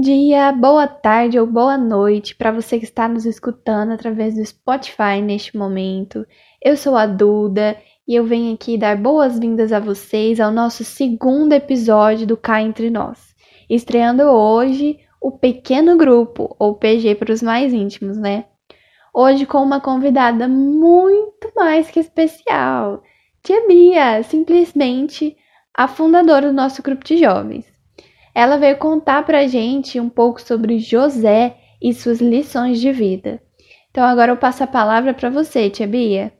Bom dia, boa tarde ou boa noite para você que está nos escutando através do Spotify neste momento. Eu sou a Duda e eu venho aqui dar boas-vindas a vocês ao nosso segundo episódio do Cá Entre Nós, estreando hoje o Pequeno Grupo, ou PG para os mais íntimos, né? Hoje com uma convidada muito mais que especial, Tia Bia, simplesmente a fundadora do nosso grupo de jovens. Ela veio contar pra gente um pouco sobre José e suas lições de vida. Então agora eu passo a palavra para você, tia Bia.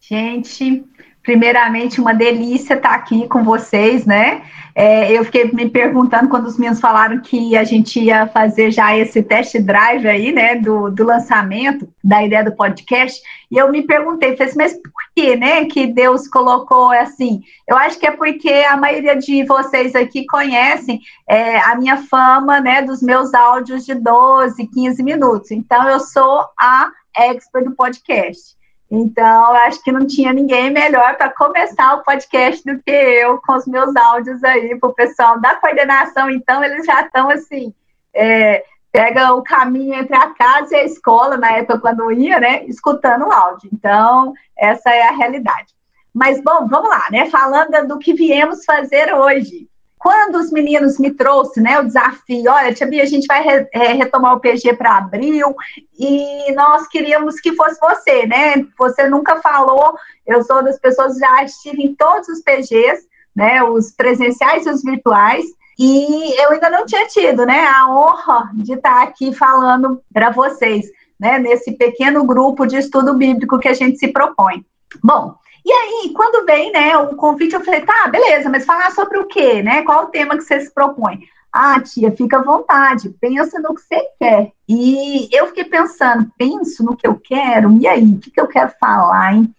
Gente, primeiramente uma delícia estar aqui com vocês, né? É, eu fiquei me perguntando quando os meninos falaram que a gente ia fazer já esse test drive aí, né, do, do lançamento da ideia do podcast, e eu me perguntei, falei assim, mas por que, né, que Deus colocou assim? Eu acho que é porque a maioria de vocês aqui conhecem é, a minha fama, né, dos meus áudios de 12, 15 minutos. Então, eu sou a expert do podcast. Então, acho que não tinha ninguém melhor para começar o podcast do que eu, com os meus áudios aí para o pessoal da coordenação. Então, eles já estão assim, é, pega o caminho entre a casa e a escola, na época quando ia, né, escutando o áudio. Então, essa é a realidade. Mas, bom, vamos lá, né, falando do que viemos fazer hoje. Quando os meninos me trouxeram né, o desafio, olha, Tia Bia, a gente vai re, é, retomar o PG para abril e nós queríamos que fosse você, né? Você nunca falou, eu sou das pessoas que já estive em todos os PGs, né? Os presenciais e os virtuais, e eu ainda não tinha tido, né, a honra de estar aqui falando para vocês, né, nesse pequeno grupo de estudo bíblico que a gente se propõe. Bom, e aí, quando vem, né, o convite, eu falei, tá, beleza, mas falar sobre o quê, né? Qual o tema que você se propõe? Ah, tia, fica à vontade, pensa no que você quer. E eu fiquei pensando, penso no que eu quero, e aí, o que, que eu quero falar, hein?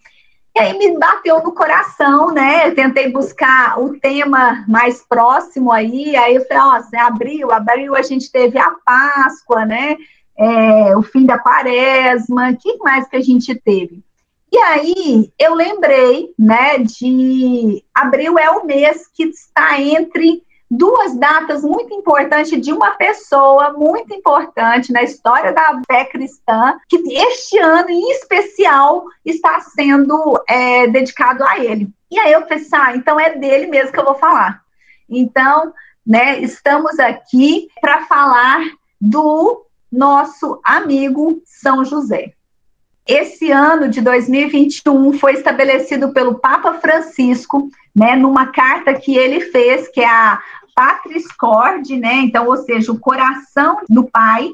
E aí me bateu no coração, né? Eu tentei buscar o tema mais próximo aí, aí eu falei, ó, oh, abril, abril a gente teve a Páscoa, né? É, o fim da quaresma, o que mais que a gente teve? E aí eu lembrei, né, de abril é o mês que está entre duas datas muito importantes de uma pessoa muito importante na história da fé cristã, que este ano em especial está sendo é, dedicado a ele. E aí eu pensei, ah, então é dele mesmo que eu vou falar. Então, né, estamos aqui para falar do nosso amigo São José. Esse ano de 2021 foi estabelecido pelo Papa Francisco, né, numa carta que ele fez, que é a Patris Cord, né, então, ou seja, o coração do Pai,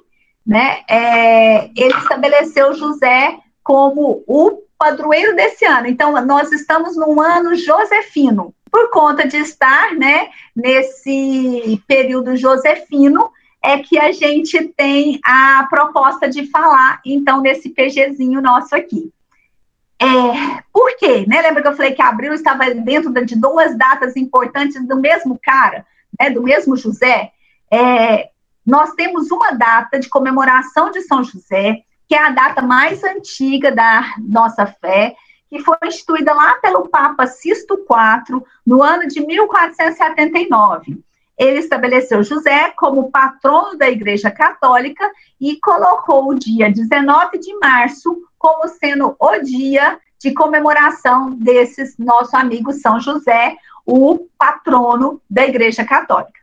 né, é, ele estabeleceu José como o padroeiro desse ano. Então, nós estamos num ano josefino, por conta de estar, né, nesse período josefino, é que a gente tem a proposta de falar, então, nesse PGzinho nosso aqui. É, por quê? Né? Lembra que eu falei que abril estava dentro de duas datas importantes do mesmo cara, né, do mesmo José? É, nós temos uma data de comemoração de São José, que é a data mais antiga da nossa fé, que foi instituída lá pelo Papa Sisto IV, no ano de 1479 ele estabeleceu José como patrono da Igreja Católica e colocou o dia 19 de março como sendo o dia de comemoração desses nosso amigo São José, o patrono da Igreja Católica.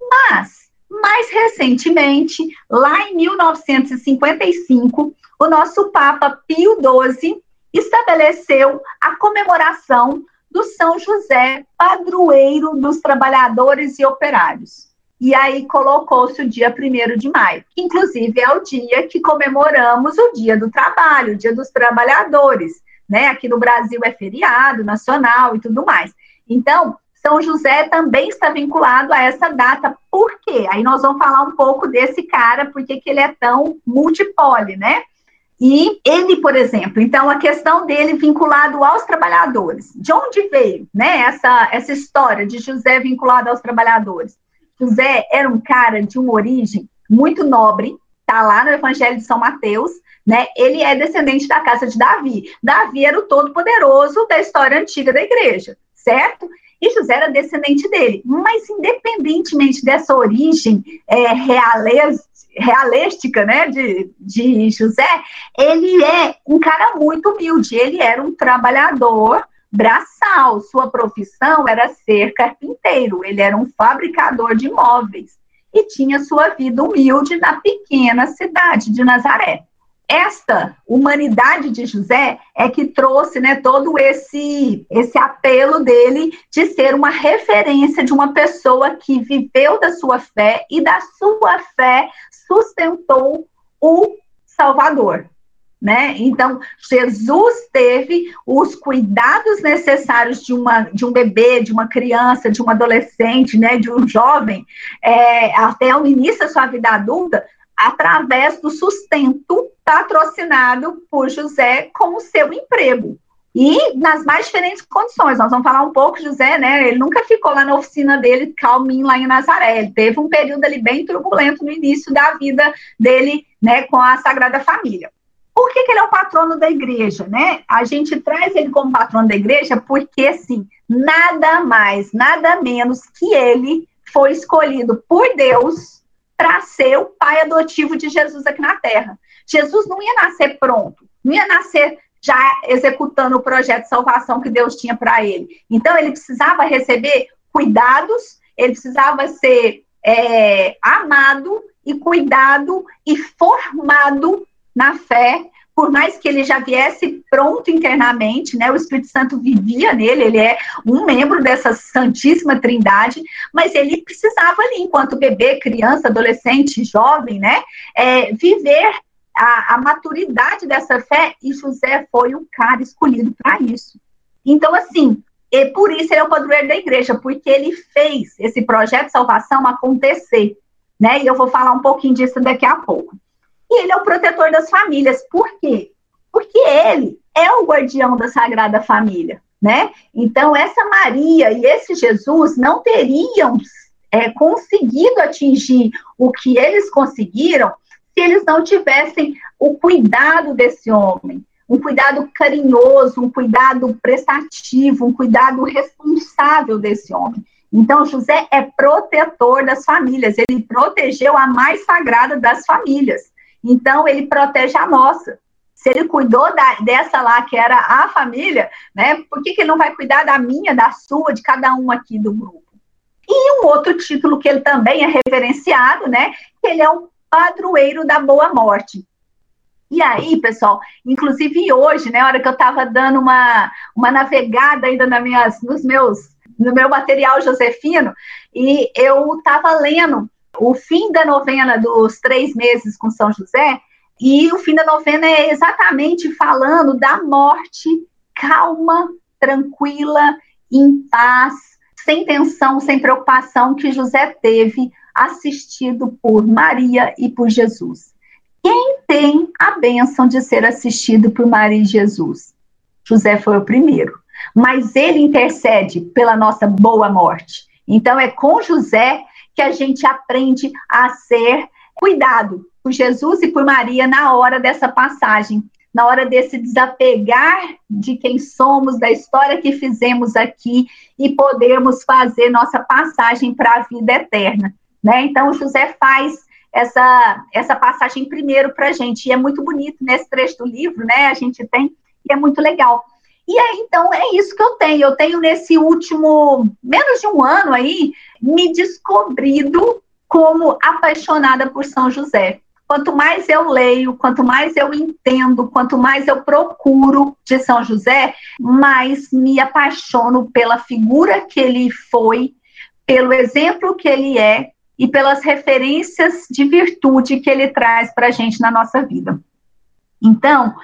Mas, mais recentemente, lá em 1955, o nosso Papa Pio XII estabeleceu a comemoração do São José, padroeiro dos trabalhadores e operários. E aí colocou-se o dia 1 de maio, inclusive é o dia que comemoramos o Dia do Trabalho, o Dia dos Trabalhadores, né? Aqui no Brasil é feriado nacional e tudo mais. Então, São José também está vinculado a essa data. Por quê? Aí nós vamos falar um pouco desse cara, porque que ele é tão multipole, né? E ele, por exemplo, então a questão dele vinculado aos trabalhadores. De onde veio, né, essa, essa história de José vinculado aos trabalhadores? José era um cara de uma origem muito nobre, tá lá no Evangelho de São Mateus, né? Ele é descendente da casa de Davi. Davi era o todo poderoso da história antiga da igreja, certo? E José era descendente dele. Mas, independentemente dessa origem é, realística, né, de, de José, ele é um cara muito humilde, ele era um trabalhador braçal, sua profissão era ser carpinteiro, ele era um fabricador de móveis e tinha sua vida humilde na pequena cidade de Nazaré. Esta humanidade de José é que trouxe né, todo esse, esse apelo dele de ser uma referência de uma pessoa que viveu da sua fé e da sua fé sustentou o Salvador. Né? Então, Jesus teve os cuidados necessários de, uma, de um bebê, de uma criança, de um adolescente, né, de um jovem, é, até o início da sua vida adulta, através do sustento patrocinado por José com o seu emprego. E nas mais diferentes condições. Nós vamos falar um pouco, José, né? Ele nunca ficou lá na oficina dele, calminho lá em Nazaré. Ele teve um período ali bem turbulento no início da vida dele, né, com a Sagrada Família. Por que, que ele é o patrono da igreja, né? A gente traz ele como patrono da igreja porque, assim, nada mais, nada menos que ele foi escolhido por Deus para ser o pai adotivo de Jesus aqui na Terra. Jesus não ia nascer pronto, não ia nascer já executando o projeto de salvação que Deus tinha para ele. Então, ele precisava receber cuidados, ele precisava ser é, amado e cuidado e formado na fé, por mais que ele já viesse pronto internamente, né? O Espírito Santo vivia nele, ele é um membro dessa Santíssima Trindade, mas ele precisava ali, enquanto bebê, criança, adolescente, jovem, né? É, viver a, a maturidade dessa fé, e José foi um cara escolhido para isso. Então, assim, e por isso ele é o padroeiro da igreja, porque ele fez esse projeto de salvação acontecer, né? E eu vou falar um pouquinho disso daqui a pouco. Ele é o protetor das famílias. Por quê? Porque ele é o guardião da Sagrada Família, né? Então, essa Maria e esse Jesus não teriam é, conseguido atingir o que eles conseguiram se eles não tivessem o cuidado desse homem, um cuidado carinhoso, um cuidado prestativo, um cuidado responsável desse homem. Então, José é protetor das famílias, ele protegeu a mais sagrada das famílias. Então, ele protege a nossa. Se ele cuidou da, dessa lá, que era a família, né, por que, que ele não vai cuidar da minha, da sua, de cada um aqui do grupo? E um outro título que ele também é reverenciado, né, que ele é o padroeiro da boa morte. E aí, pessoal, inclusive hoje, né, hora que eu estava dando uma, uma navegada ainda nas minhas, nos meus, no meu material josefino, e eu estava lendo o fim da novena dos três meses com São José, e o fim da novena é exatamente falando da morte calma, tranquila, em paz, sem tensão, sem preocupação que José teve assistido por Maria e por Jesus. Quem tem a bênção de ser assistido por Maria e Jesus? José foi o primeiro, mas ele intercede pela nossa boa morte. Então é com José que a gente aprende a ser cuidado por Jesus e por Maria na hora dessa passagem, na hora desse desapegar de quem somos, da história que fizemos aqui e podermos fazer nossa passagem para a vida eterna. Né? Então, José faz essa, essa passagem primeiro para a gente, e é muito bonito nesse trecho do livro, né? A gente tem, e é muito legal. E aí, então, é isso que eu tenho. Eu tenho nesse último, menos de um ano aí, me descobrido como apaixonada por São José. Quanto mais eu leio, quanto mais eu entendo, quanto mais eu procuro de São José, mais me apaixono pela figura que ele foi, pelo exemplo que ele é e pelas referências de virtude que ele traz para a gente na nossa vida. Então,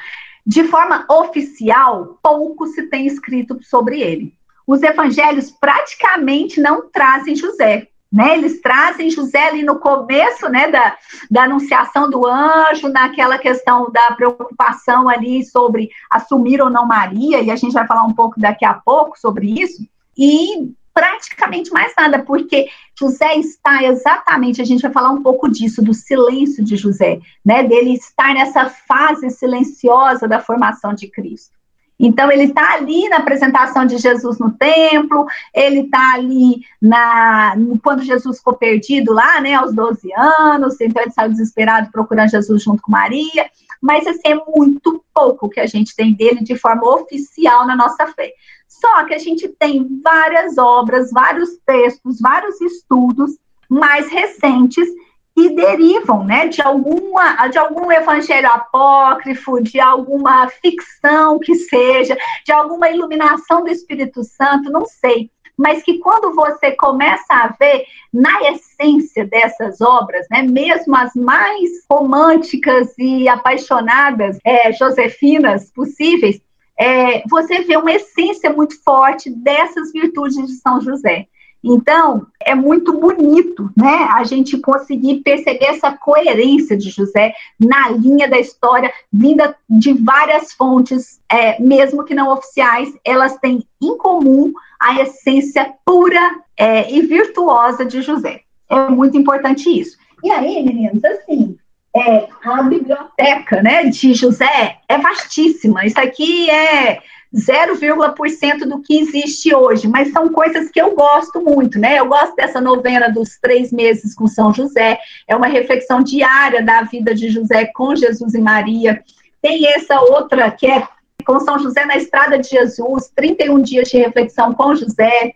de forma oficial, pouco se tem escrito sobre ele. Os evangelhos praticamente não trazem José, né? Eles trazem José ali no começo, né, da, da anunciação do anjo, naquela questão da preocupação ali sobre assumir ou não Maria, e a gente vai falar um pouco daqui a pouco sobre isso. E praticamente mais nada, porque José está exatamente, a gente vai falar um pouco disso, do silêncio de José, né? Dele estar nessa fase silenciosa da formação de Cristo. Então, ele está ali na apresentação de Jesus no templo, ele está ali na, quando Jesus ficou perdido lá, né, aos 12 anos, então ele saiu desesperado procurando Jesus junto com Maria, mas assim, é muito pouco que a gente tem dele de forma oficial na nossa fé. Só que a gente tem várias obras, vários textos, vários estudos mais recentes que derivam né, de, alguma, de algum evangelho apócrifo, de alguma ficção que seja, de alguma iluminação do Espírito Santo, não sei. Mas que quando você começa a ver na essência dessas obras, né, mesmo as mais românticas e apaixonadas, é, josefinas possíveis, é, você vê uma essência muito forte dessas virtudes de São José. Então, é muito bonito, né, a gente conseguir perceber essa coerência de José na linha da história, vinda de várias fontes, é, mesmo que não oficiais, elas têm em comum a essência pura é, e virtuosa de José. É muito importante isso. E aí, meninos, assim, é, a biblioteca né, de José é vastíssima. Isso aqui é 0,% do que existe hoje, mas são coisas que eu gosto muito, né? Eu gosto dessa novena dos três meses com São José, é uma reflexão diária da vida de José com Jesus e Maria. Tem essa outra que é com São José na Estrada de Jesus, 31 dias de reflexão com José.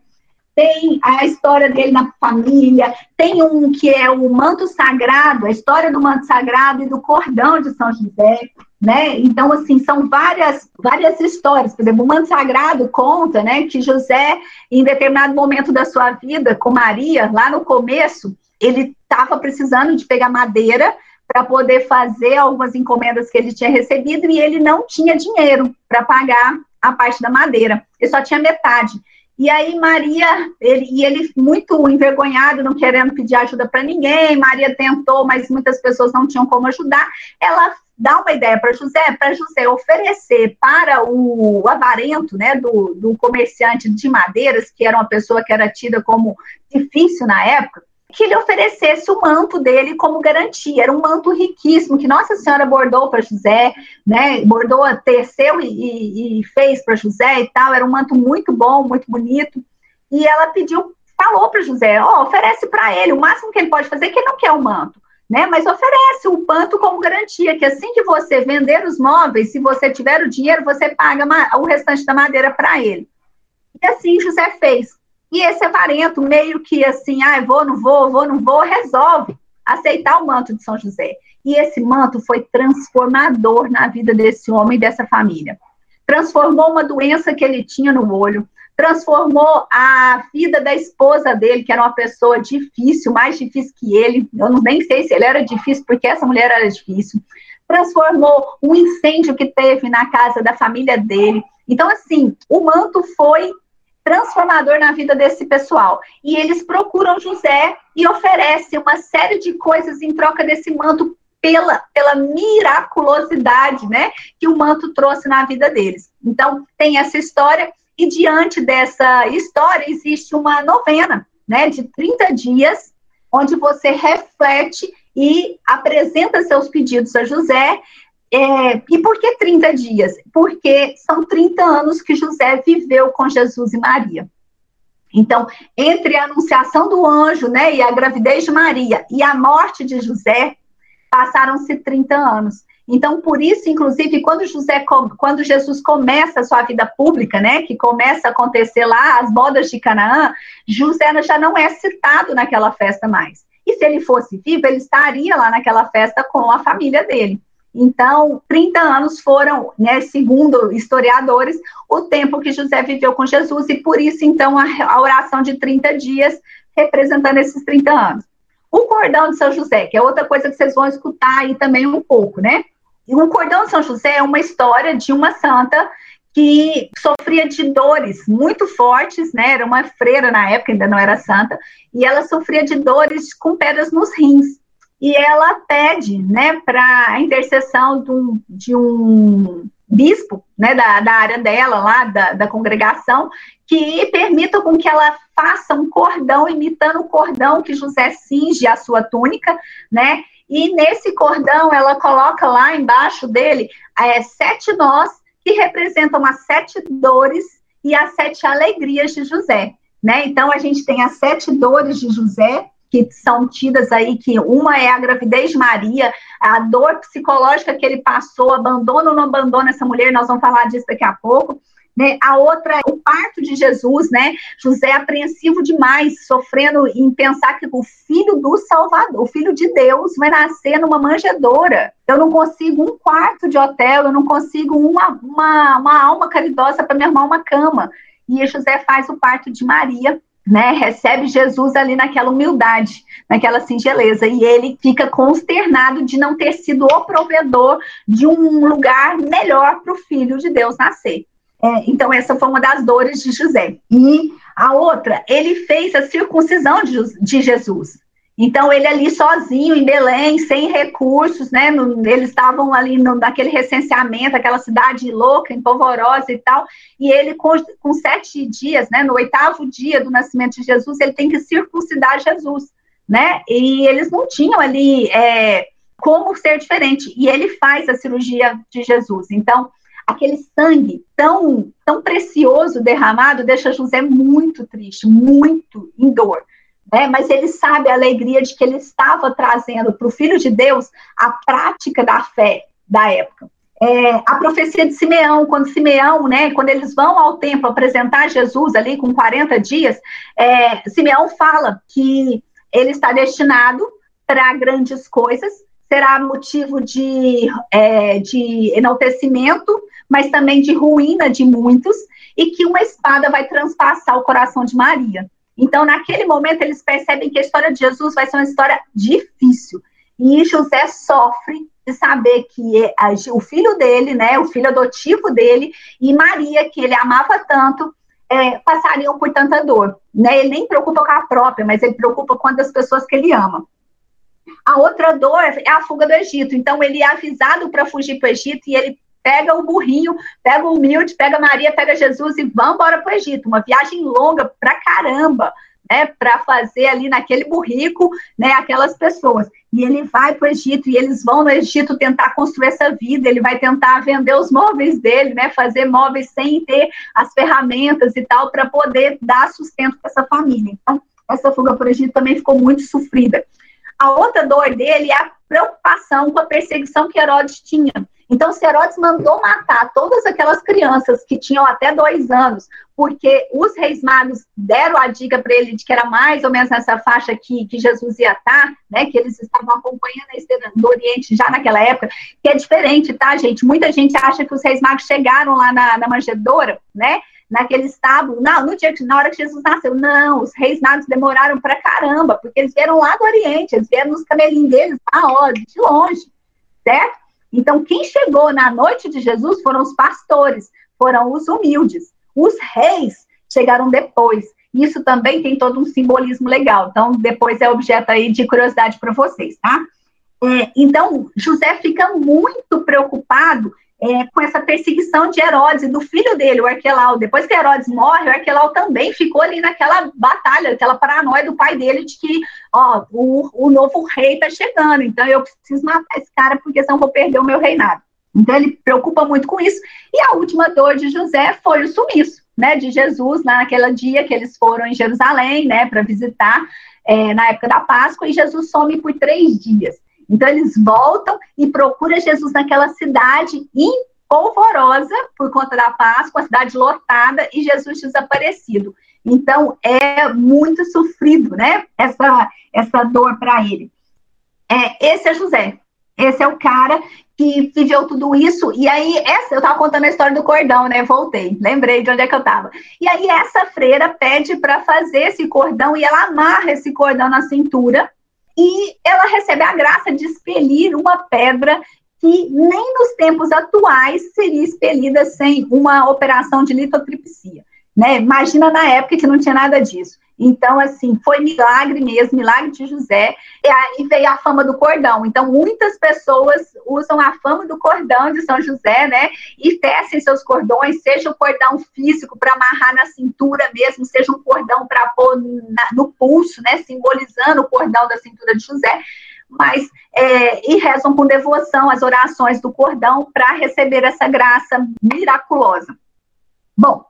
Tem a história dele na família, tem um que é o manto sagrado, a história do manto sagrado e do cordão de São José né? Então, assim, são várias, várias histórias. Por exemplo, o Manto Sagrado conta, né, que José, em determinado momento da sua vida, com Maria, lá no começo, ele estava precisando de pegar madeira para poder fazer algumas encomendas que ele tinha recebido e ele não tinha dinheiro para pagar a parte da madeira. Ele só tinha metade. E aí Maria, ele, e ele muito envergonhado, não querendo pedir ajuda para ninguém, Maria tentou, mas muitas pessoas não tinham como ajudar. Ela dá uma ideia para José, para José oferecer para o avarento, né, do, do comerciante de madeiras, que era uma pessoa que era tida como difícil na época, que ele oferecesse o manto dele como garantia. Era um manto riquíssimo que Nossa Senhora bordou para José, né? Bordou, teceu e, e, fez para José e tal. Era um manto muito bom, muito bonito. E ela pediu, falou para José: ó, oh, oferece para ele. O máximo que ele pode fazer é que ele não quer o manto né? Mas oferece o panto como garantia, que assim que você vender os móveis, se você tiver o dinheiro, você paga o restante da madeira para ele. E assim José fez. E esse avarento, meio que assim, ah, vou, não vou, vou, não vou, resolve aceitar o manto de São José. E esse manto foi transformador na vida desse homem e dessa família. Transformou uma doença que ele tinha no olho, transformou a vida da esposa dele, que era uma pessoa difícil, mais difícil que ele. Eu não nem sei se ele era difícil, porque essa mulher era difícil. Transformou um incêndio que teve na casa da família dele. Então, assim, o manto foi transformador na vida desse pessoal. E eles procuram José e oferecem uma série de coisas em troca desse manto pela, pela miraculosidade, né, que o manto trouxe na vida deles. Então, tem essa história e diante dessa história existe uma novena, né, de 30 dias, onde você reflete e apresenta seus pedidos a José. É, e por que 30 dias? Porque são 30 anos que José viveu com Jesus e Maria. Então, entre a anunciação do anjo, né, e a gravidez de Maria e a morte de José, passaram-se 30 anos. Então, por isso, inclusive, quando, José, quando Jesus começa a sua vida pública, né, que começa a acontecer lá as bodas de Canaã, José já não é citado naquela festa mais. E se ele fosse vivo, ele estaria lá naquela festa com a família dele. Então, 30 anos foram, né, segundo historiadores, o tempo que José viveu com Jesus, e por isso, então, a, a oração de 30 dias representando esses 30 anos. O cordão de São José, que é outra coisa que vocês vão escutar aí também um pouco, né? O cordão de São José é uma história de uma santa que sofria de dores muito fortes, né? Era uma freira na época, ainda não era santa, e ela sofria de dores com pedras nos rins. E ela pede, né, para a intercessão de um, de um bispo, né, da, da área dela, lá da, da congregação, que permita com que ela faça um cordão imitando o cordão que José cinge a sua túnica, né? E nesse cordão, ela coloca lá embaixo dele é, sete nós que representam as sete dores e as sete alegrias de José. Né? Então, a gente tem as sete dores de José, que são tidas aí, que uma é a gravidez de Maria, a dor psicológica que ele passou, abandono ou não abandono essa mulher, nós vamos falar disso daqui a pouco. Né? A outra, o parto de Jesus, né? José é apreensivo demais, sofrendo em pensar que o filho do Salvador, o filho de Deus, vai nascer numa manjedoura. Eu não consigo um quarto de hotel, eu não consigo uma, uma, uma alma caridosa para me arrumar uma cama. E José faz o parto de Maria, né, recebe Jesus ali naquela humildade, naquela singeleza, e ele fica consternado de não ter sido o provedor de um lugar melhor para o filho de Deus nascer. É, então, essa foi uma das dores de José. E a outra, ele fez a circuncisão de, de Jesus. Então, ele ali sozinho em Belém, sem recursos, né? No, eles estavam ali no, naquele recenseamento, aquela cidade louca, empolvorosa e tal. E ele, com, com, sete dias, né? No oitavo dia do nascimento de Jesus, ele tem que circuncidar Jesus, né? E eles não tinham ali é, como ser diferente. E ele faz a cirurgia de Jesus. Então, aquele sangue tão, tão precioso derramado deixa José muito triste, muito em dor. Né? Mas ele sabe a alegria de que ele estava trazendo para o Filho de Deus a prática da fé da época. É, a profecia de Simeão, quando Simeão, né, quando eles vão ao templo apresentar Jesus ali com 40 dias, é, Simeão fala que ele está destinado para grandes coisas, será motivo de, é, de enaltecimento mas também de ruína de muitos, e que uma espada vai transpassar o coração de Maria. Então, naquele momento, eles percebem que a história de Jesus vai ser uma história difícil. E José sofre de saber que é, o filho dele, né, o filho adotivo dele, e Maria, que ele amava tanto, é, passariam por tanta dor. Né? Ele nem preocupa com a própria, mas ele preocupa com as pessoas que ele ama. A outra dor é a fuga do Egito. Então, ele é avisado para fugir para o Egito e ele pega o burrinho, pega o humilde, pega Maria, pega Jesus e vamos embora para o Egito. Uma viagem longa pra caramba, né? Para fazer ali naquele burrico, né? Aquelas pessoas. E ele vai para o Egito e eles vão no Egito tentar construir essa vida. Ele vai tentar vender os móveis dele, né? Fazer móveis sem ter as ferramentas e tal para poder dar sustento para essa família. Então, essa fuga para o Egito também ficou muito sofrida. A outra dor dele é a preocupação com a perseguição que Herodes tinha. Então, se Herodes mandou matar todas aquelas crianças que tinham até dois anos, porque os reis magos deram a dica para ele de que era mais ou menos nessa faixa que, que Jesus ia estar, né? Que eles estavam acompanhando a estrela do Oriente já naquela época, que é diferente, tá, gente? Muita gente acha que os reis magos chegaram lá na, na manjedoura, né? Naquele estábulo, não, no dia na hora que Jesus nasceu, não, os reis magos demoraram para caramba, porque eles vieram lá do Oriente, eles vieram nos camelinhos deles, ah, ó, de longe, certo? Então, quem chegou na noite de Jesus foram os pastores, foram os humildes. Os reis chegaram depois. Isso também tem todo um simbolismo legal. Então, depois é objeto aí de curiosidade para vocês, tá? É, então, José fica muito preocupado é, com essa perseguição de Herodes e do filho dele, o Arquelau. Depois que Herodes morre, o Arquelau também ficou ali naquela batalha, aquela paranoia do pai dele de que, ó, o, o novo rei tá chegando, então eu preciso matar esse cara porque senão vou perder o meu reinado. Então ele preocupa muito com isso. E a última dor de José foi o sumiço, né, de Jesus naquele dia que eles foram em Jerusalém, né, para visitar é, na época da Páscoa, e Jesus some por três dias. Então eles voltam e procuram Jesus naquela cidade empolvorosa por conta da Páscoa, a cidade lotada e Jesus desaparecido. Então é muito sofrido, né? Essa essa dor para ele. É, esse é José. Esse é o cara que viveu tudo isso. E aí, essa, eu estava contando a história do cordão, né? Voltei, lembrei de onde é que eu estava. E aí, essa freira pede para fazer esse cordão e ela amarra esse cordão na cintura e ela recebe a graça de expelir uma pedra que nem nos tempos atuais seria expelida sem uma operação de litotripsia. Né? Imagina na época que não tinha nada disso. Então, assim, foi milagre mesmo, milagre de José. E aí veio a fama do cordão. Então, muitas pessoas usam a fama do cordão de São José, né? E tecem seus cordões, seja o cordão físico para amarrar na cintura mesmo, seja um cordão para pôr na, no pulso, né? Simbolizando o cordão da cintura de José. mas é, e rezam com devoção as orações do cordão para receber essa graça miraculosa. Bom,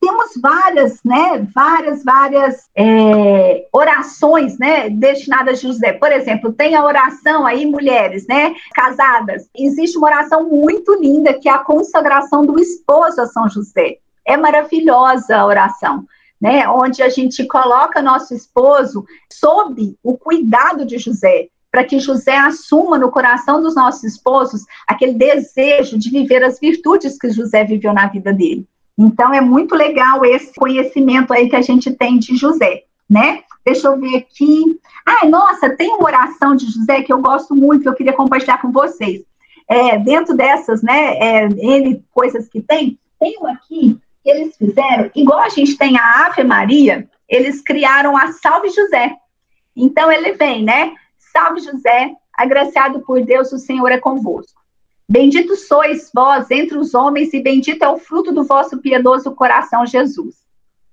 temos várias, né, várias, várias é, orações, né, destinadas a José. Por exemplo, tem a oração aí, mulheres, né, casadas. Existe uma oração muito linda que é a consagração do esposo a São José. É maravilhosa a oração. Né, onde a gente coloca nosso esposo sob o cuidado de José, para que José assuma no coração dos nossos esposos aquele desejo de viver as virtudes que José viveu na vida dele. Então, é muito legal esse conhecimento aí que a gente tem de José, né? Deixa eu ver aqui. Ai, nossa, tem uma oração de José que eu gosto muito, que eu queria compartilhar com vocês. É, dentro dessas, né, é, N coisas que tem, tem uma aqui que eles fizeram, igual a gente tem a Ave Maria, eles criaram a Salve José. Então, ele vem, né? Salve José, agraciado por Deus, o Senhor é convosco. Bendito sois vós entre os homens, e bendito é o fruto do vosso piedoso coração, Jesus.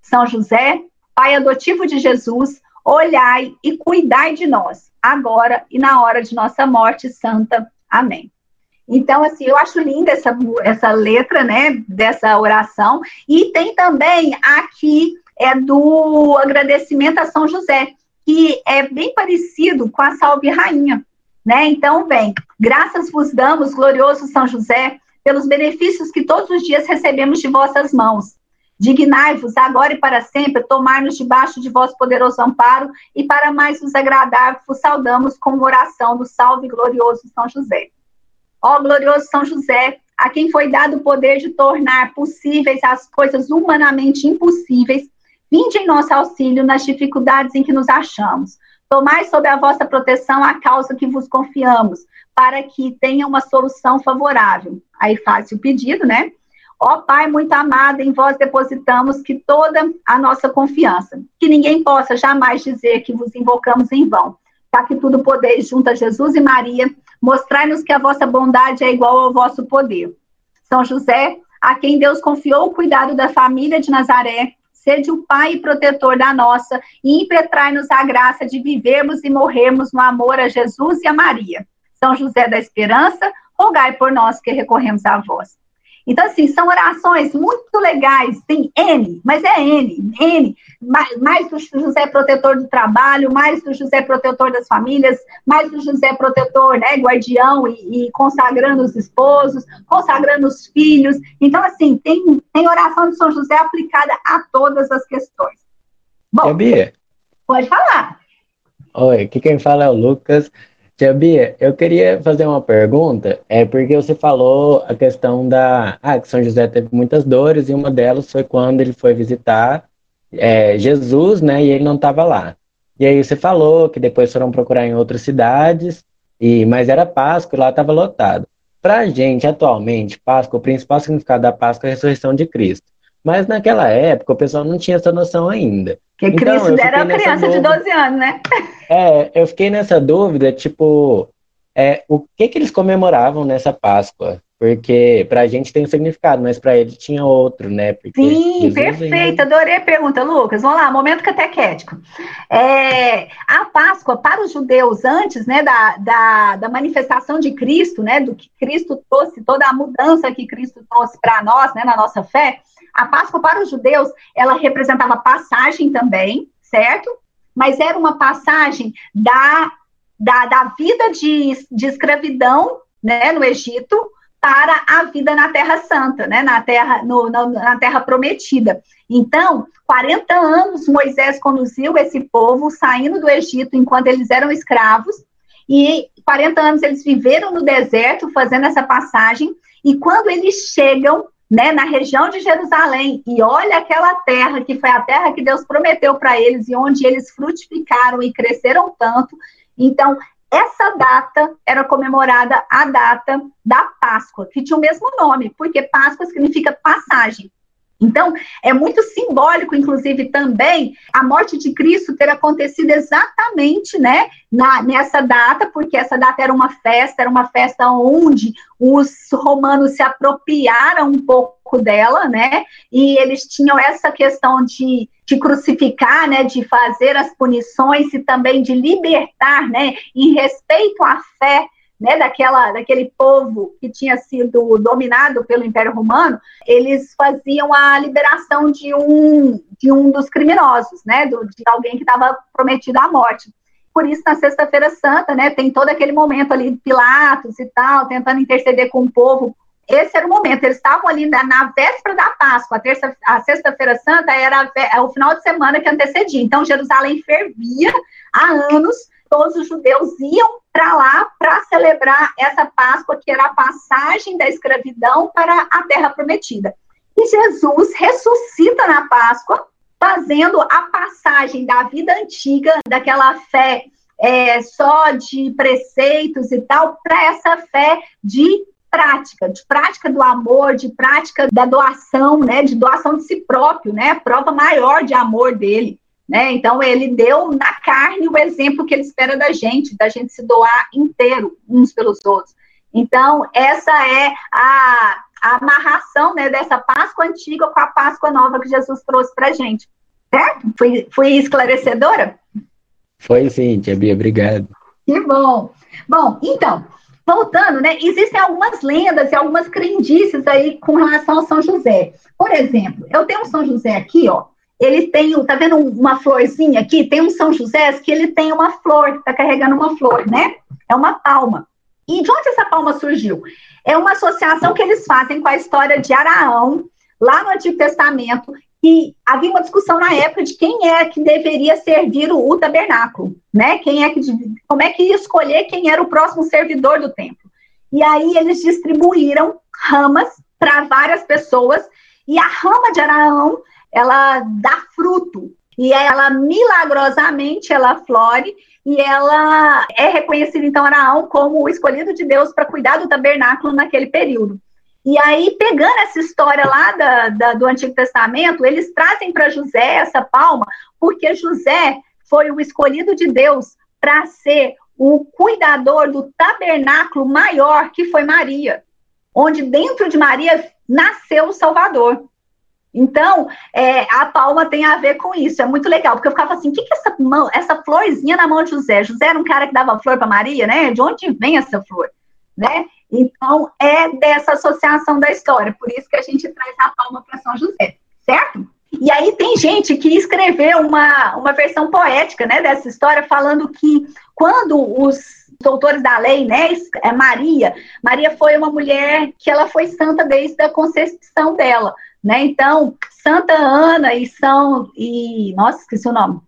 São José, Pai adotivo de Jesus, olhai e cuidai de nós, agora e na hora de nossa morte santa. Amém. Então, assim, eu acho linda essa, essa letra, né, dessa oração. E tem também aqui, é do agradecimento a São José, que é bem parecido com a Salve Rainha. Né? Então, vem, graças vos damos, glorioso São José, pelos benefícios que todos os dias recebemos de vossas mãos. Dignai-vos agora e para sempre tomar-nos debaixo de vosso poderoso amparo e para mais nos agradar, vos saudamos com oração do salve glorioso São José. Ó glorioso São José, a quem foi dado o poder de tornar possíveis as coisas humanamente impossíveis, vinde em nosso auxílio nas dificuldades em que nos achamos. Tomai sob a vossa proteção a causa que vos confiamos, para que tenha uma solução favorável. Aí faz o pedido, né? Ó Pai muito amado, em vós depositamos que toda a nossa confiança, que ninguém possa jamais dizer que vos invocamos em vão. Tá que tudo podeis junto a Jesus e Maria, mostrai-nos que a vossa bondade é igual ao vosso poder. São José, a quem Deus confiou o cuidado da família de Nazaré, sede o Pai protetor da nossa, e impetrai-nos a graça de vivermos e morrermos no amor a Jesus e a Maria. São José da Esperança, rogai por nós que recorremos a vós. Então, assim, são orações muito legais, tem N, mas é N, N, mais, mais do José protetor do trabalho, mais do José protetor das famílias, mais do José protetor, né, guardião e, e consagrando os esposos, consagrando os filhos. Então, assim, tem, tem oração de São José aplicada a todas as questões. Bom, Bia. pode falar. Oi, aqui quem fala é o Lucas. Tia Bia, eu queria fazer uma pergunta, é porque você falou a questão da. Ah, que São José teve muitas dores, e uma delas foi quando ele foi visitar é, Jesus, né, e ele não estava lá. E aí você falou que depois foram procurar em outras cidades, e mas era Páscoa e lá estava lotado. Para a gente, atualmente, Páscoa, o principal significado da Páscoa é a ressurreição de Cristo. Mas naquela época o pessoal não tinha essa noção ainda. Porque então, Cristo era uma criança dúvida, de 12 anos, né? É, eu fiquei nessa dúvida, tipo, é, o que que eles comemoravam nessa Páscoa? Porque para a gente tem um significado, mas para ele tinha outro, né? Porque Sim, perfeito. Adorei a pergunta, Lucas. Vamos lá, momento catequético. É, a Páscoa, para os judeus, antes né, da, da, da, manifestação de Cristo, né, do que Cristo trouxe, toda a mudança que Cristo trouxe para nós, né, na nossa fé, a Páscoa para os judeus, ela representava passagem também, certo? Mas era uma passagem da, da, da vida de, de escravidão né, no Egito para a vida na Terra Santa, né, na terra, no, na, na terra prometida. Então, 40 anos Moisés conduziu esse povo saindo do Egito enquanto eles eram escravos, e 40 anos eles viveram no deserto fazendo essa passagem, e quando eles chegam né, na região de Jerusalém, e olha aquela terra que foi a terra que Deus prometeu para eles e onde eles frutificaram e cresceram tanto. Então, essa data era comemorada a data da Páscoa, que tinha o mesmo nome, porque Páscoa significa passagem. Então, é muito simbólico, inclusive, também a morte de Cristo ter acontecido exatamente né, na, nessa data, porque essa data era uma festa, era uma festa onde os romanos se apropriaram um pouco dela, né? E eles tinham essa questão de, de crucificar, né? De fazer as punições e também de libertar, né? Em respeito à fé né, daquela, daquele povo que tinha sido dominado pelo Império Romano, eles faziam a liberação de um, de um dos criminosos, né, do, de alguém que estava prometido à morte. Por isso, na Sexta-feira Santa, né, tem todo aquele momento ali de Pilatos e tal, tentando interceder com o povo. Esse era o momento, eles estavam ali na, na véspera da Páscoa, a, terça, a Sexta-feira Santa era a, o final de semana que antecedia. Então, Jerusalém fervia há anos todos os judeus iam para lá para celebrar essa Páscoa, que era a passagem da escravidão para a terra prometida. E Jesus ressuscita na Páscoa, fazendo a passagem da vida antiga, daquela fé é, só de preceitos e tal, para essa fé de prática, de prática do amor, de prática da doação, né, de doação de si próprio, né, prova maior de amor dele. Né? Então, ele deu na carne o exemplo que ele espera da gente, da gente se doar inteiro uns pelos outros. Então, essa é a, a amarração né, dessa Páscoa antiga com a Páscoa nova que Jesus trouxe para a gente. Certo? Fui, fui esclarecedora? Foi sim, Tia Bia, obrigado. Que bom. Bom, então, voltando, né? Existem algumas lendas e algumas crendices aí com relação ao São José. Por exemplo, eu tenho um São José aqui, ó, ele tem, tá vendo uma florzinha aqui? Tem um São José que ele tem uma flor, tá carregando uma flor, né? É uma palma. E de onde essa palma surgiu? É uma associação que eles fazem com a história de Araão, lá no Antigo Testamento, e havia uma discussão na época de quem é que deveria servir o, o tabernáculo, né? Quem é que como é que ia escolher quem era o próximo servidor do templo. E aí eles distribuíram ramas para várias pessoas, e a rama de Araão ela dá fruto e ela milagrosamente ela flore e ela é reconhecida então Araão como o escolhido de Deus para cuidar do tabernáculo naquele período. E aí, pegando essa história lá da, da do Antigo Testamento, eles trazem para José essa palma, porque José foi o escolhido de Deus para ser o cuidador do tabernáculo maior que foi Maria, onde dentro de Maria nasceu o Salvador. Então, é, a palma tem a ver com isso, é muito legal, porque eu ficava assim, o que, que é essa, mão, essa florzinha na mão de José? José era um cara que dava flor para Maria, né? De onde vem essa flor? Né? Então, é dessa associação da história, por isso que a gente traz a palma para São José, certo? E aí tem gente que escreveu uma, uma versão poética né, dessa história, falando que quando os doutores da lei, né, é Maria, Maria foi uma mulher que ela foi santa desde a concepção dela, né? Então, Santa Ana e São e nossa, esqueci o nome.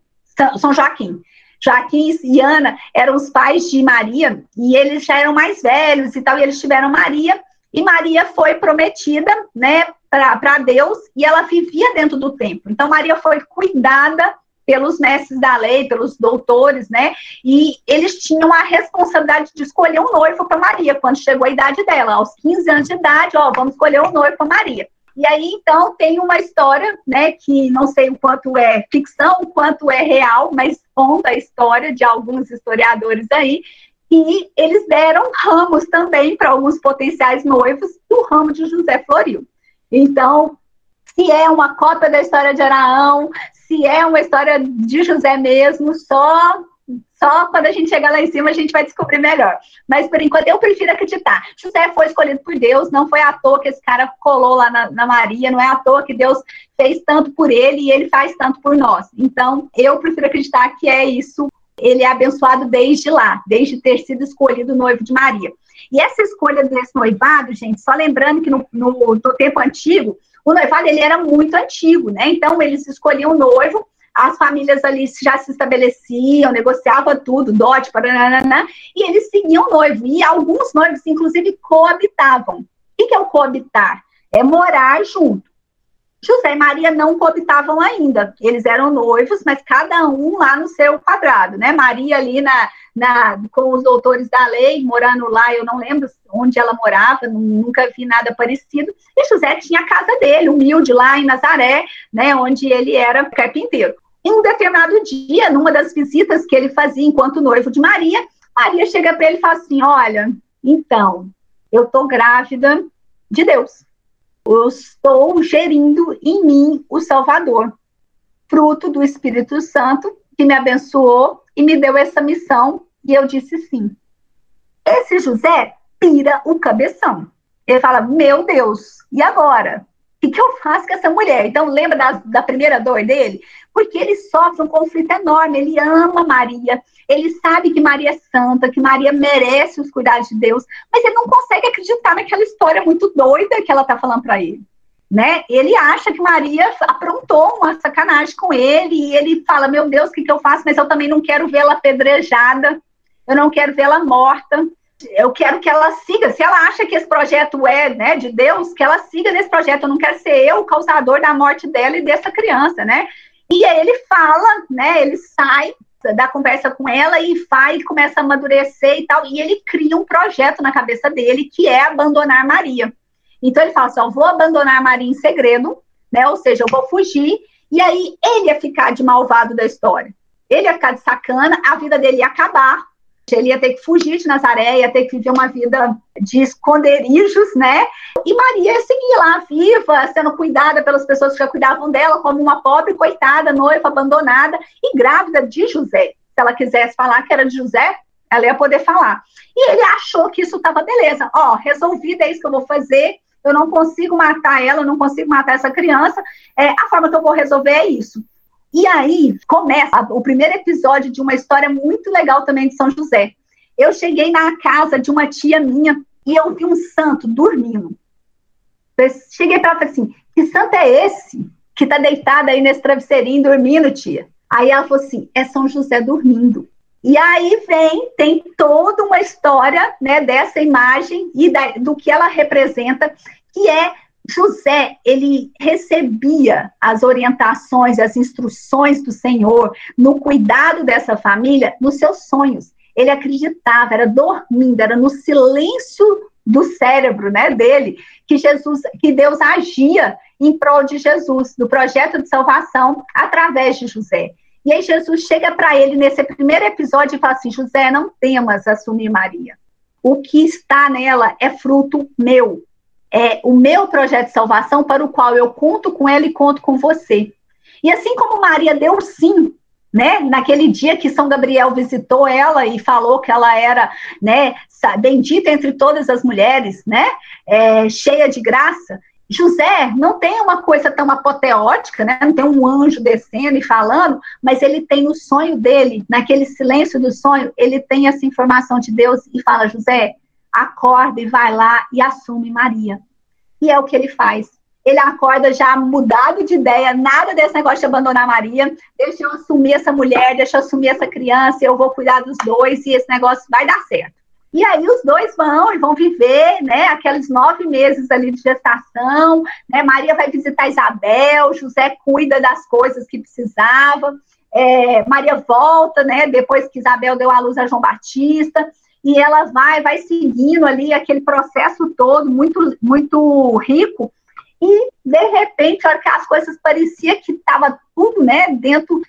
São Joaquim. Joaquim e Ana eram os pais de Maria e eles já eram mais velhos e tal, e eles tiveram Maria e Maria foi prometida, né, para Deus e ela vivia dentro do templo. Então Maria foi cuidada pelos mestres da lei, pelos doutores, né? E eles tinham a responsabilidade de escolher um noivo para Maria quando chegou a idade dela, aos 15 anos de idade, ó, vamos escolher um noivo para Maria. E aí, então, tem uma história, né, que não sei o quanto é ficção, o quanto é real, mas conta a história de alguns historiadores aí, e eles deram ramos também para alguns potenciais noivos do ramo de José Floril. Então, se é uma cópia da história de Araão, se é uma história de José mesmo, só só quando a gente chegar lá em cima a gente vai descobrir melhor. Mas por enquanto eu prefiro acreditar. José foi escolhido por Deus, não foi à toa que esse cara colou lá na, na, Maria, não é à toa que Deus fez tanto por ele e ele faz tanto por nós. Então eu prefiro acreditar que é isso. Ele é abençoado desde lá, desde ter sido escolhido noivo de Maria. E essa escolha desse noivado, gente, só lembrando que no, no, no tempo antigo, o noivado ele era muito antigo, né? Então eles escolhiam o noivo as famílias ali já se estabeleciam, negociava tudo, dote, paranana, e eles seguiam noivo. E alguns noivos, inclusive, coabitavam. O que é o coabitar? É morar junto. José e Maria não coabitavam ainda. Eles eram noivos, mas cada um lá no seu quadrado, né? Maria ali na, na, com os doutores da lei, morando lá, eu não lembro onde ela morava, nunca vi nada parecido. E José tinha a casa dele, humilde, lá em Nazaré, né? Onde ele era carpinteiro. Em um determinado dia, numa das visitas que ele fazia enquanto noivo de Maria, Maria chega para ele e fala assim: Olha, então, eu estou grávida de Deus eu estou gerindo em mim o Salvador, fruto do Espírito Santo, que me abençoou e me deu essa missão, e eu disse sim. Esse José pira o cabeção. Ele fala: Meu Deus, e agora? O que, eu faço com essa mulher? Então, lembra da, da primeira dor dele? Porque ele sofre um conflito enorme. Ele ama Maria, ele sabe que Maria é santa, que Maria merece os cuidados de Deus, mas ele não consegue acreditar naquela história muito doida que ela está falando para ele. Né? Ele acha que Maria aprontou uma sacanagem com ele e ele fala: Meu Deus, o que, que eu faço? Mas eu também não quero vê-la apedrejada, eu não quero vê-la morta. Eu quero que ela siga. Se ela acha que esse projeto é né, de Deus, que ela siga nesse projeto. Eu não quero ser eu o causador da morte dela e dessa criança, né? E aí ele fala, né? Ele sai da conversa com ela e vai começa a amadurecer e tal. E ele cria um projeto na cabeça dele que é abandonar Maria. Então ele fala assim: eu vou abandonar Maria em segredo, né? Ou seja, eu vou fugir. E aí ele ia ficar de malvado da história. Ele ia ficar de sacana, a vida dele ia acabar. Ele ia ter que fugir de Nazaré, ia ter que viver uma vida de esconderijos, né? E Maria ia seguir lá, viva, sendo cuidada pelas pessoas que já cuidavam dela, como uma pobre coitada, noiva abandonada e grávida de José. Se ela quisesse falar que era de José, ela ia poder falar. E ele achou que isso estava beleza. Ó, resolvido, é isso que eu vou fazer. Eu não consigo matar ela, eu não consigo matar essa criança. É, a forma que eu vou resolver é isso. E aí começa o primeiro episódio de uma história muito legal também de São José. Eu cheguei na casa de uma tia minha e eu vi um santo dormindo. Eu cheguei para ela e falei assim: que santo é esse que está deitado aí nesse travesseirinho dormindo, tia? Aí ela falou assim: é São José dormindo. E aí vem, tem toda uma história né, dessa imagem e da, do que ela representa, que é José, ele recebia as orientações, as instruções do Senhor no cuidado dessa família nos seus sonhos. Ele acreditava, era dormindo, era no silêncio do cérebro, né, dele, que Jesus, que Deus agia em prol de Jesus, do projeto de salvação através de José. E aí Jesus chega para ele nesse primeiro episódio e fala assim: José, não temas assumir Maria. O que está nela é fruto meu, é, o meu projeto de salvação para o qual eu conto com ela e conto com você. E assim como Maria deu sim, né, naquele dia que São Gabriel visitou ela e falou que ela era, né, bendita entre todas as mulheres, né, é, cheia de graça. José não tem uma coisa tão apoteótica, né? Não tem um anjo descendo e falando, mas ele tem no sonho dele, naquele silêncio do sonho, ele tem essa informação de Deus e fala: José, acorda e vai lá e assume Maria. E é o que ele faz. Ele acorda já mudado de ideia, nada desse negócio de abandonar Maria. Deixa eu assumir essa mulher, deixa eu assumir essa criança, eu vou cuidar dos dois e esse negócio vai dar certo. E aí os dois vão e vão viver, né, aqueles nove meses ali de gestação, né, Maria vai visitar Isabel, José cuida das coisas que precisava, é, Maria volta, né, depois que Isabel deu à luz a João Batista, e ela vai, vai seguindo ali aquele processo todo, muito, muito rico, e de repente, a hora que as coisas parecia que estava tudo, né, dentro,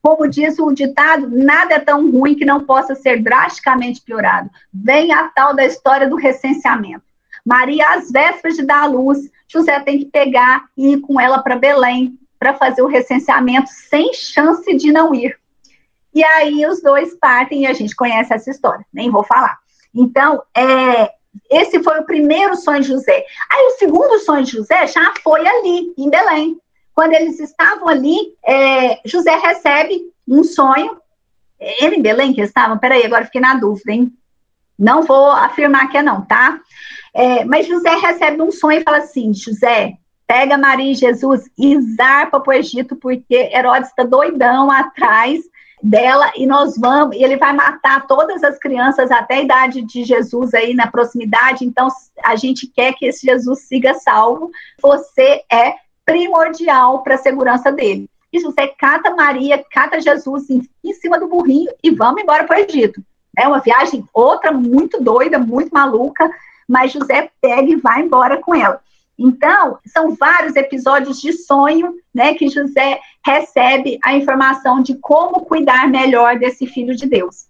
como diz o ditado, nada é tão ruim que não possa ser drasticamente piorado. Vem a tal da história do recenseamento. Maria, às vésperas de dar a luz, José tem que pegar e ir com ela para Belém para fazer o recenseamento sem chance de não ir. E aí os dois partem e a gente conhece essa história, nem vou falar. Então, é, esse foi o primeiro sonho de José. Aí o segundo sonho de José já foi ali, em Belém. Quando eles estavam ali, é, José recebe um sonho. Ele em Belém que estavam? Peraí, agora fiquei na dúvida, hein? Não vou afirmar que é não, tá? É, mas José recebe um sonho e fala assim: José, pega Maria e Jesus e zarpa para o Egito, porque Herodes está doidão atrás dela e nós vamos, e ele vai matar todas as crianças até a idade de Jesus aí na proximidade, então a gente quer que esse Jesus siga salvo, você é primordial para a segurança dele. E José cata Maria, cata Jesus em, em cima do burrinho e vamos embora para o Egito. É uma viagem outra muito doida, muito maluca, mas José pega e vai embora com ela. Então, são vários episódios de sonho, né, que José recebe a informação de como cuidar melhor desse filho de Deus.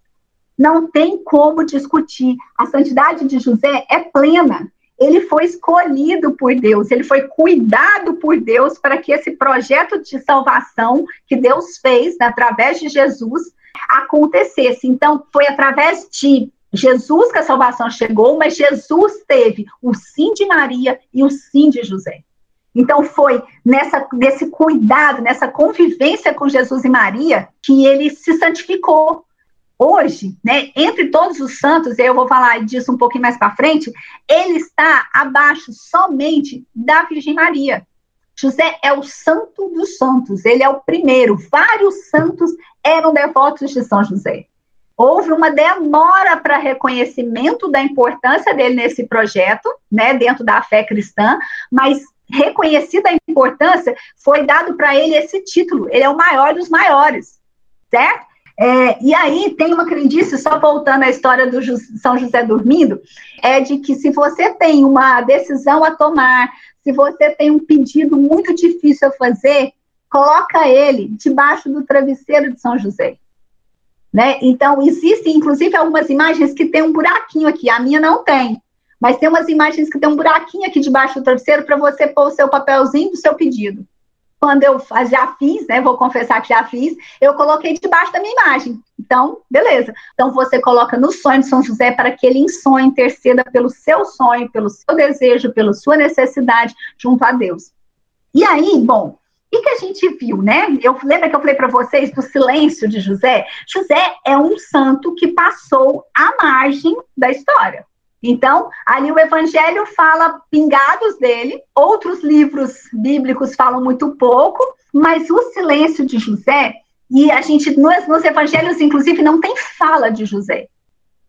Não tem como discutir. A santidade de José é plena. Ele foi escolhido por Deus, ele foi cuidado por Deus para que esse projeto de salvação que Deus fez né, através de Jesus acontecesse. Então, foi através de Jesus que a salvação chegou, mas Jesus teve o sim de Maria e o sim de José. Então foi nessa nesse cuidado, nessa convivência com Jesus e Maria que ele se santificou. Hoje, né, entre todos os santos, eu vou falar disso um pouquinho mais para frente, ele está abaixo somente da Virgem Maria. José é o santo dos santos, ele é o primeiro. Vários santos eram devotos de São José. Houve uma demora para reconhecimento da importância dele nesse projeto, né, dentro da fé cristã, mas reconhecida a importância, foi dado para ele esse título. Ele é o maior dos maiores, certo? É, e aí tem uma crendice, só voltando à história do São José dormindo, é de que se você tem uma decisão a tomar, se você tem um pedido muito difícil a fazer, coloca ele debaixo do travesseiro de São José. Né? Então, existem, inclusive, algumas imagens que tem um buraquinho aqui. A minha não tem. Mas tem umas imagens que tem um buraquinho aqui debaixo do travesseiro para você pôr o seu papelzinho do seu pedido. Quando eu já fiz, né? Vou confessar que já fiz, eu coloquei debaixo da minha imagem. Então, beleza. Então, você coloca no sonho de São José para que ele em sonho interceda pelo seu sonho, pelo seu desejo, pela sua necessidade junto a Deus. E aí, bom, e que a gente viu, né? Eu lembra que eu falei para vocês do silêncio de José? José é um santo que passou à margem da história. Então, ali o evangelho fala pingados dele, outros livros bíblicos falam muito pouco, mas o silêncio de José, e a gente, nos, nos evangelhos, inclusive, não tem fala de José.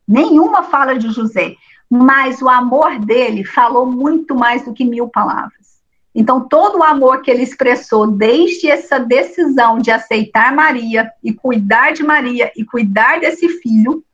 Nenhuma fala de José. Mas o amor dele falou muito mais do que mil palavras. Então, todo o amor que ele expressou desde essa decisão de aceitar Maria e cuidar de Maria e cuidar desse filho,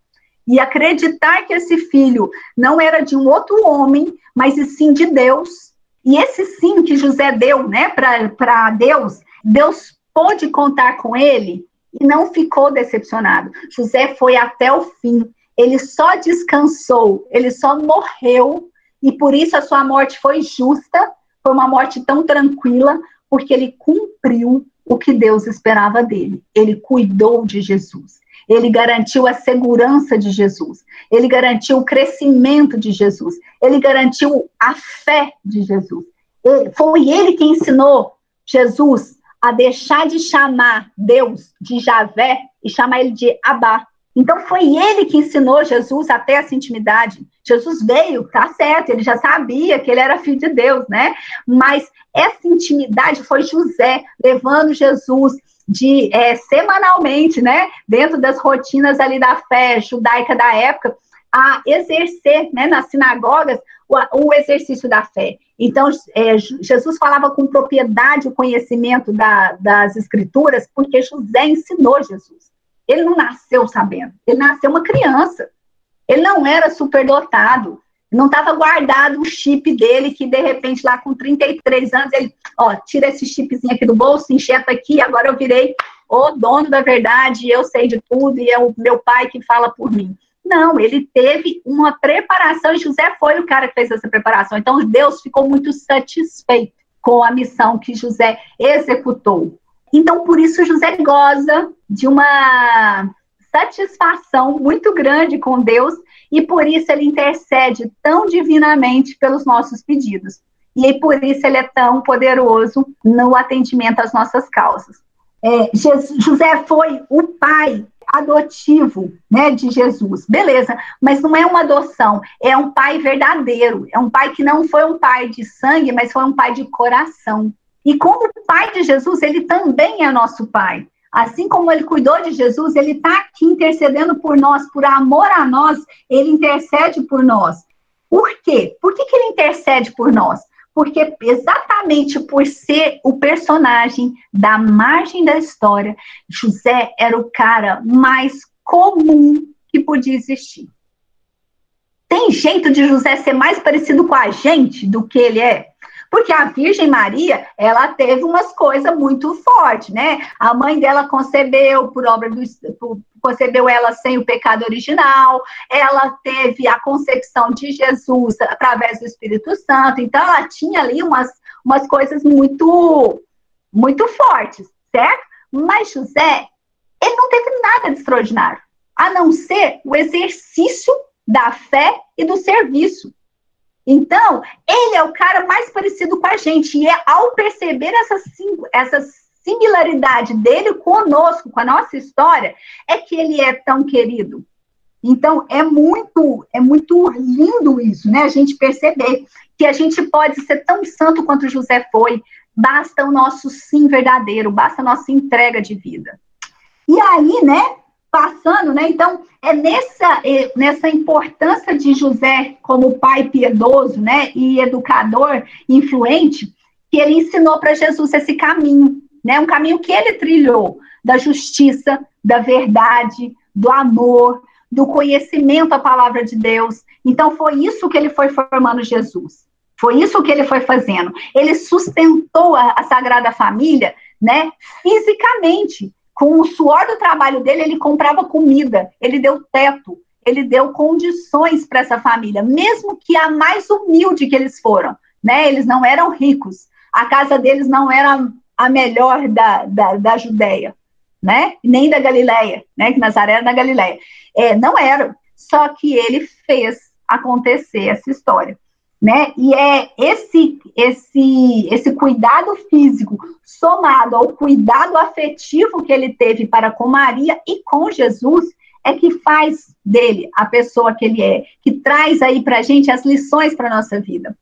e acreditar que esse filho não era de um outro homem, mas sim de Deus. E esse sim que José deu, né, para Deus, Deus pôde contar com ele e não ficou decepcionado. José foi até o fim. Ele só descansou, ele só morreu e por isso a sua morte foi justa foi uma morte tão tranquila, porque ele cumpriu o que Deus esperava dele. Ele cuidou de Jesus. Ele garantiu a segurança de Jesus. Ele garantiu o crescimento de Jesus. Ele garantiu a fé de Jesus. Ele, foi ele que ensinou Jesus a deixar de chamar Deus de Javé e chamar ele de Abá. Então foi ele que ensinou Jesus até essa intimidade. Jesus veio, tá certo, ele já sabia que ele era filho de Deus, né? Mas essa intimidade foi José levando Jesus de é, semanalmente, né, dentro das rotinas ali da fé judaica da época, a exercer, né, nas sinagogas o, o exercício da fé. Então, é, Jesus falava com propriedade o conhecimento da, das escrituras, porque José ensinou Jesus. Ele não nasceu sabendo, ele nasceu uma criança. Ele não era superdotado, não estava guardado o chip dele, que de repente, lá com 33 anos, ele, ó, tira esse chipzinho aqui do bolso, injeta aqui, agora eu virei o dono da verdade, eu sei de tudo, e é o meu pai que fala por mim. Não, ele teve uma preparação, e José foi o cara que fez essa preparação. Então, Deus ficou muito satisfeito com a missão que José executou. Então, por isso, José goza de uma satisfação muito grande com Deus e por isso ele intercede tão divinamente pelos nossos pedidos. E por isso ele é tão poderoso no atendimento às nossas causas. É, Jesus, José foi o pai adotivo né, de Jesus, beleza, mas não é uma adoção, é um pai verdadeiro, é um pai que não foi um pai de sangue, mas foi um pai de coração. E como pai de Jesus, ele também é nosso pai. Assim como ele cuidou de Jesus, ele está aqui intercedendo por nós, por amor a nós, ele intercede por nós. Por quê? Por que, que ele intercede por nós? porque exatamente por ser o personagem da margem da história, José era o cara mais comum que podia existir. Tem jeito de José ser mais parecido com a gente do que ele é? Porque a Virgem Maria, ela teve umas coisas muito fortes, né? A mãe dela concebeu por obra do por, concebeu ela sem o pecado original, ela teve a concepção de Jesus através do Espírito Santo, então ela tinha ali umas, umas coisas muito muito fortes, certo? Mas José, ele não teve nada de extraordinário, a não ser o exercício da fé e do serviço. Então, ele é o cara mais parecido com a gente. E é ao perceber essa, essa similaridade dele conosco, com a nossa história, é que ele é tão querido. Então, é muito, é muito lindo isso, né? A gente perceber que a gente pode ser tão santo quanto José foi, basta o nosso sim verdadeiro, basta a nossa entrega de vida. E aí, né, passando, né? Então, é nessa, é, nessa importância de José como pai piedoso, né, e educador influente, que ele ensinou para Jesus esse caminho, né? Um caminho que ele trilhou da justiça, da verdade, do amor, do conhecimento à palavra de Deus. Então, foi isso que ele foi formando Jesus. Foi isso que ele foi fazendo. Ele sustentou a, a Sagrada Família, né, fisicamente, com o suor do trabalho dele, ele comprava comida, ele deu teto, ele deu condições para essa família, mesmo que a mais humilde que eles foram, né? Eles não eram ricos, a casa deles não era a melhor da, da, da Judéia, né? Nem da Galileia, né? Que Nazaré era na Galileia. É, não era. Só que ele fez acontecer essa história né? E é esse esse esse cuidado físico somado ao cuidado afetivo que ele teve para com Maria e com Jesus é que faz dele a pessoa que ele é, que traz aí para a gente as lições para nossa vida,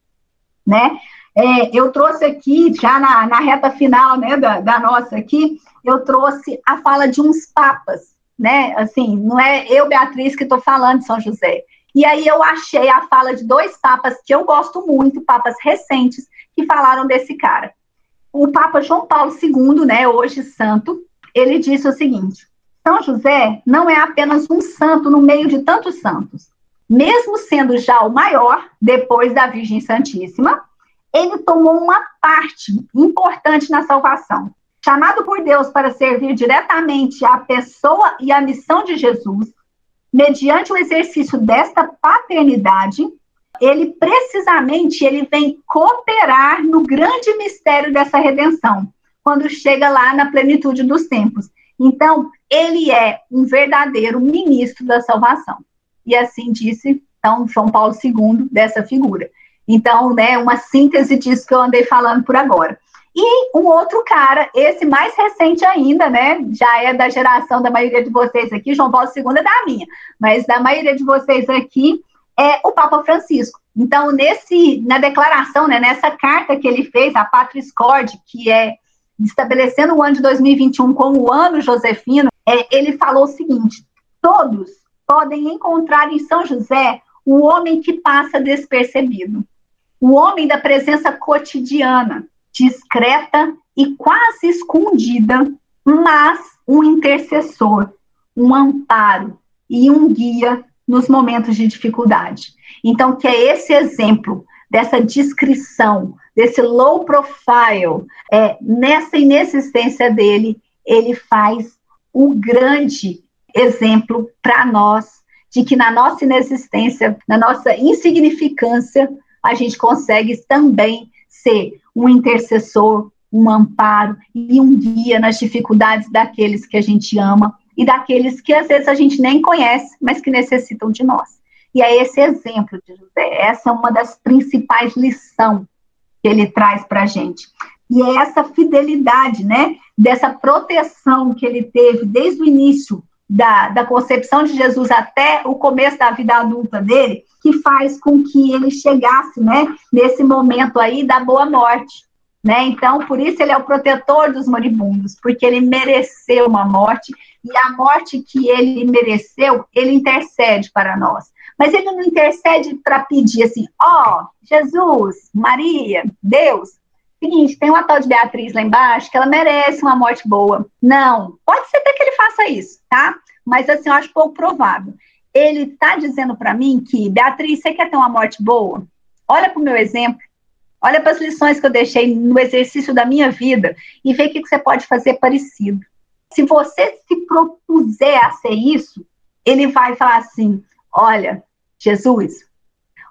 né? É, eu trouxe aqui, já na, na reta final, né, da, da nossa aqui, eu trouxe a fala de uns papas, né? Assim, não é eu, Beatriz, que estou falando de São José, e aí eu achei a fala de dois papas que eu gosto muito, papas recentes, que falaram desse cara. O Papa João Paulo II, né, hoje santo, ele disse o seguinte: São José não é apenas um santo no meio de tantos santos. Mesmo sendo já o maior, depois da Virgem Santíssima, ele tomou uma parte importante na salvação. Chamado por Deus para servir diretamente à pessoa e à missão de Jesus, mediante o exercício desta paternidade, ele precisamente ele vem cooperar no grande mistério dessa redenção, quando chega lá na plenitude dos tempos. Então, ele é um verdadeiro ministro da salvação. E assim disse então João Paulo II dessa figura. Então, né, uma síntese disso que eu andei falando por agora. E um outro cara, esse mais recente ainda, né? Já é da geração da maioria de vocês aqui, João Paulo II é da minha, mas da maioria de vocês aqui é o Papa Francisco. Então, nesse, na declaração, né, nessa carta que ele fez, a Patris Cord, que é estabelecendo o ano de 2021 como o ano josefino, é, ele falou o seguinte: todos podem encontrar em São José o homem que passa despercebido, o homem da presença cotidiana, discreta e quase escondida, mas um intercessor, um amparo e um guia nos momentos de dificuldade. Então, que é esse exemplo dessa descrição, desse low profile, é, nessa inexistência dele, ele faz um grande exemplo para nós de que na nossa inexistência, na nossa insignificância, a gente consegue também ser um intercessor, um amparo e um guia nas dificuldades daqueles que a gente ama e daqueles que às vezes a gente nem conhece, mas que necessitam de nós. E é esse exemplo de José, essa é uma das principais lições que ele traz para a gente. E é essa fidelidade, né, dessa proteção que ele teve desde o início da, da concepção de Jesus até o começo da vida adulta dele, que faz com que ele chegasse, né, nesse momento aí da boa morte, né? Então, por isso ele é o protetor dos moribundos, porque ele mereceu uma morte e a morte que ele mereceu, ele intercede para nós, Mas ele não intercede para pedir assim, ó, oh, Jesus, Maria, Deus, seguinte, tem uma tal de Beatriz lá embaixo que ela merece uma morte boa. Não, pode ser até que ele faça isso, tá? Mas assim, eu acho pouco provável. Ele está dizendo para mim que, Beatriz, você quer ter uma morte boa? Olha para o meu exemplo, olha para as lições que eu deixei no exercício da minha vida e vê o que, que você pode fazer parecido. Se você se propuser a ser isso, ele vai falar assim: olha, Jesus,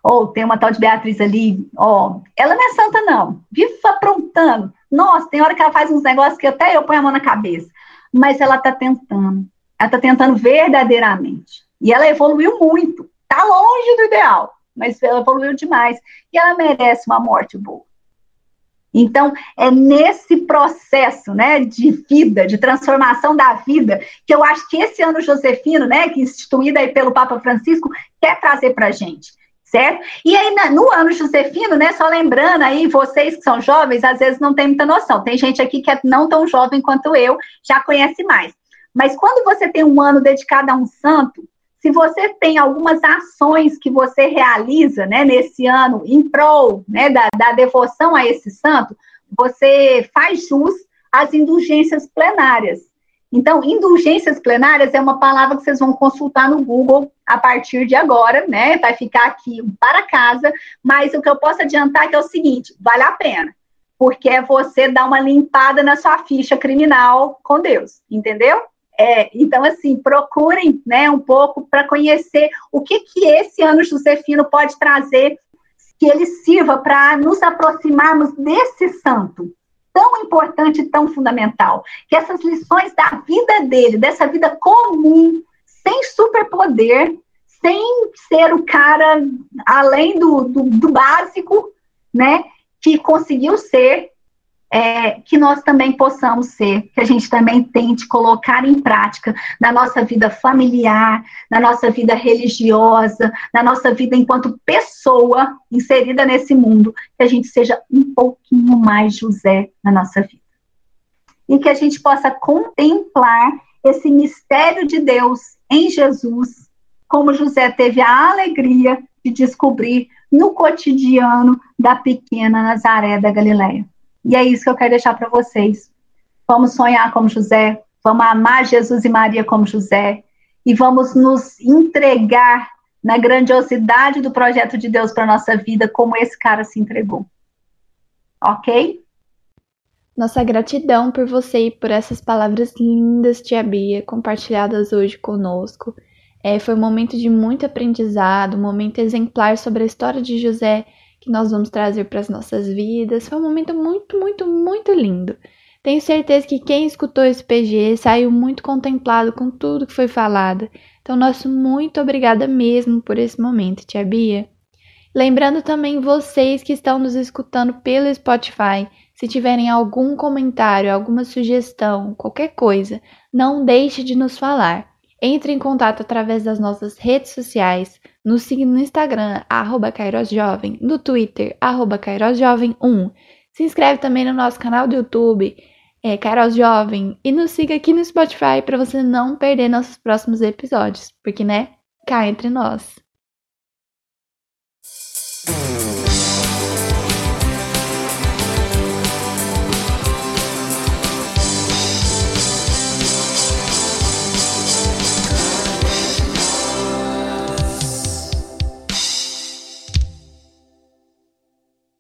ou tem uma tal de Beatriz ali, ó, ela não é santa, não. Vive aprontando. Nossa, tem hora que ela faz uns negócios que até eu ponho a mão na cabeça. Mas ela tá tentando. Ela tá tentando verdadeiramente. E ela evoluiu muito. Tá longe do ideal, mas ela evoluiu demais. E ela merece uma morte boa. Então, é nesse processo, né, de vida, de transformação da vida, que eu acho que esse ano Josefino, né, que instituído aí pelo Papa Francisco, quer trazer para gente certo? E aí, no ano Josefino, né, só lembrando aí, vocês que são jovens, às vezes não tem muita noção. Tem gente aqui que é não tão jovem quanto eu, já conhece mais. Mas quando você tem um ano dedicado a um santo, se você tem algumas ações que você realiza, né, nesse ano, em prol, né, da, da devoção a esse santo, você faz jus às indulgências plenárias. Então, indulgências plenárias é uma palavra que vocês vão consultar no Google a partir de agora, né? Vai ficar aqui para casa, mas o que eu posso adiantar é que é o seguinte: vale a pena, porque é você dar uma limpada na sua ficha criminal com Deus, entendeu? É, então, assim, procurem né, um pouco para conhecer o que, que esse ano Josefino pode trazer, que ele sirva para nos aproximarmos desse santo, tão importante tão fundamental, que essas lições da vida dele, dessa vida comum, sem superpoder, sem ser o cara além do, do, do básico, né, que conseguiu ser é, que nós também possamos ser, que a gente também tente colocar em prática na nossa vida familiar, na nossa vida religiosa, na nossa vida enquanto pessoa inserida nesse mundo, que a gente seja um pouquinho mais José na nossa vida. E que a gente possa contemplar esse mistério de Deus em Jesus, como José teve a alegria de descobrir no cotidiano da pequena Nazaré da Galileia. E é isso que eu quero deixar para vocês. Vamos sonhar como José, vamos amar Jesus e Maria como José, e vamos nos entregar na grandiosidade do projeto de Deus para nossa vida, como esse cara se entregou. Ok? Nossa gratidão por você e por essas palavras lindas, Tia Bia, compartilhadas hoje conosco. É, foi um momento de muito aprendizado, um momento exemplar sobre a história de José que nós vamos trazer para as nossas vidas. Foi um momento muito, muito, muito lindo. Tenho certeza que quem escutou esse PG saiu muito contemplado com tudo que foi falado. Então, nosso muito obrigada mesmo por esse momento, tia Bia. Lembrando também vocês que estão nos escutando pelo Spotify, se tiverem algum comentário, alguma sugestão, qualquer coisa, não deixe de nos falar. Entre em contato através das nossas redes sociais, nos siga no Instagram, arroba Jovem, no Twitter, arroba Jovem1. Se inscreve também no nosso canal do YouTube, é, Kairos Jovem, e nos siga aqui no Spotify para você não perder nossos próximos episódios, porque, né, cá entre nós.